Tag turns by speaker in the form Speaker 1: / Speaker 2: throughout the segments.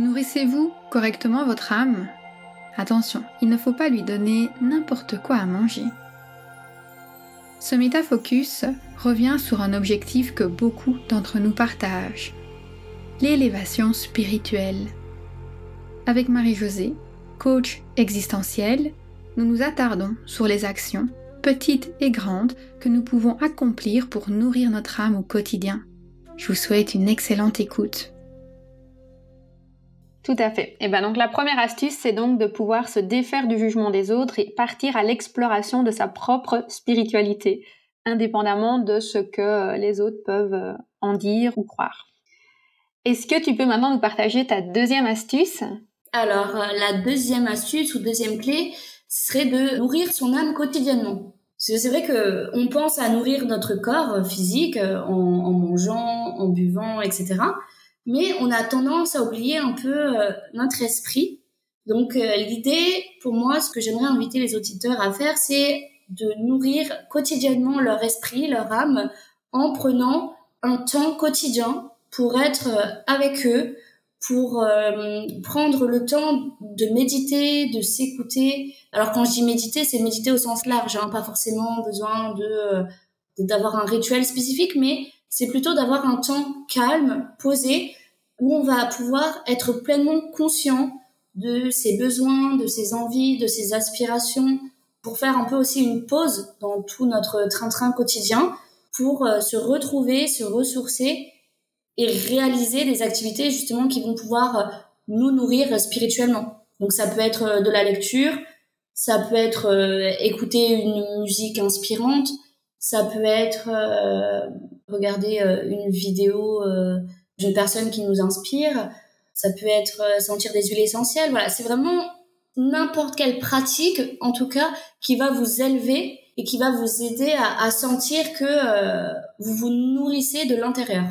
Speaker 1: Nourrissez-vous correctement votre âme Attention, il ne faut pas lui donner n'importe quoi à manger. Ce métafocus revient sur un objectif que beaucoup d'entre nous partagent, l'élévation spirituelle. Avec Marie-Josée, coach existentielle, nous nous attardons sur les actions, petites et grandes, que nous pouvons accomplir pour nourrir notre âme au quotidien. Je vous souhaite une excellente écoute.
Speaker 2: Tout à fait. Et ben donc la première astuce, c'est donc de pouvoir se défaire du jugement des autres et partir à l'exploration de sa propre spiritualité, indépendamment de ce que les autres peuvent en dire ou croire. Est-ce que tu peux maintenant nous partager ta deuxième astuce?
Speaker 3: Alors la deuxième astuce ou deuxième clé serait de nourrir son âme quotidiennement. C'est vrai que on pense à nourrir notre corps physique en, en mangeant, en buvant, etc mais on a tendance à oublier un peu euh, notre esprit. Donc euh, l'idée, pour moi, ce que j'aimerais inviter les auditeurs à faire, c'est de nourrir quotidiennement leur esprit, leur âme, en prenant un temps quotidien pour être euh, avec eux, pour prendre le temps de méditer, de s'écouter. Alors quand je dis méditer, c'est méditer au sens large, hein, pas forcément besoin de d'avoir un rituel spécifique, mais c'est plutôt d'avoir un temps calme, posé, où on va pouvoir être pleinement conscient de ses besoins, de ses envies, de ses aspirations, pour faire un peu aussi une pause dans tout notre train-train quotidien, pour euh, se retrouver, se ressourcer et réaliser des activités justement qui vont pouvoir euh, nous nourrir spirituellement. Donc ça peut être euh, de la lecture, ça peut être écouter une musique inspirante, ça peut être regarder une vidéo d'une personne qui nous inspire. Ça peut être euh, sentir des huiles essentielles. Voilà, c'est vraiment n'importe quelle pratique, en tout cas, qui va vous élever et qui va vous aider à, sentir que euh, vous vous nourrissez de l'intérieur.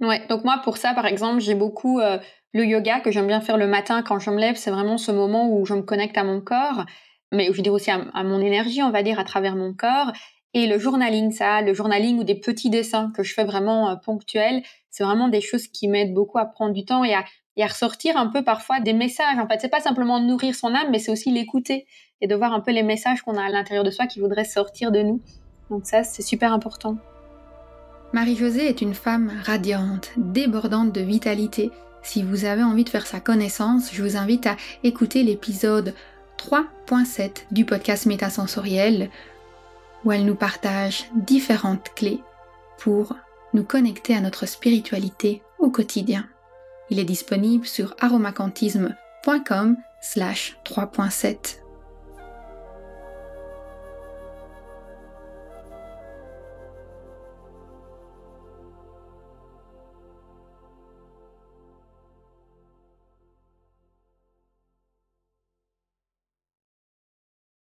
Speaker 2: Ouais, donc moi pour ça par exemple, j'ai beaucoup euh, le yoga que j'aime bien faire le matin quand je me lève, c'est vraiment ce moment où je me connecte à mon corps, mais je veux dire aussi à, mon énergie, on va dire à travers mon corps et le journaling, ça, le journaling ou des petits dessins que je fais vraiment ponctuels, c'est vraiment des choses qui m'aident beaucoup à prendre du temps et à, ressortir un peu parfois des messages. En fait, c'est pas simplement nourrir son âme, mais c'est aussi l'écouter et de voir un peu les messages qu'on a à l'intérieur de soi qui voudraient sortir de nous. Donc ça, c'est super important.
Speaker 1: Marie-Josée est une femme radiante, débordante de vitalité. Si vous avez envie de faire sa connaissance, je vous invite à écouter l'épisode 3.7 du podcast Métasensoriel, où elle nous partage différentes clés pour nous connecter à notre spiritualité au quotidien. Il est disponible sur aromacantisme.com slash 3.7.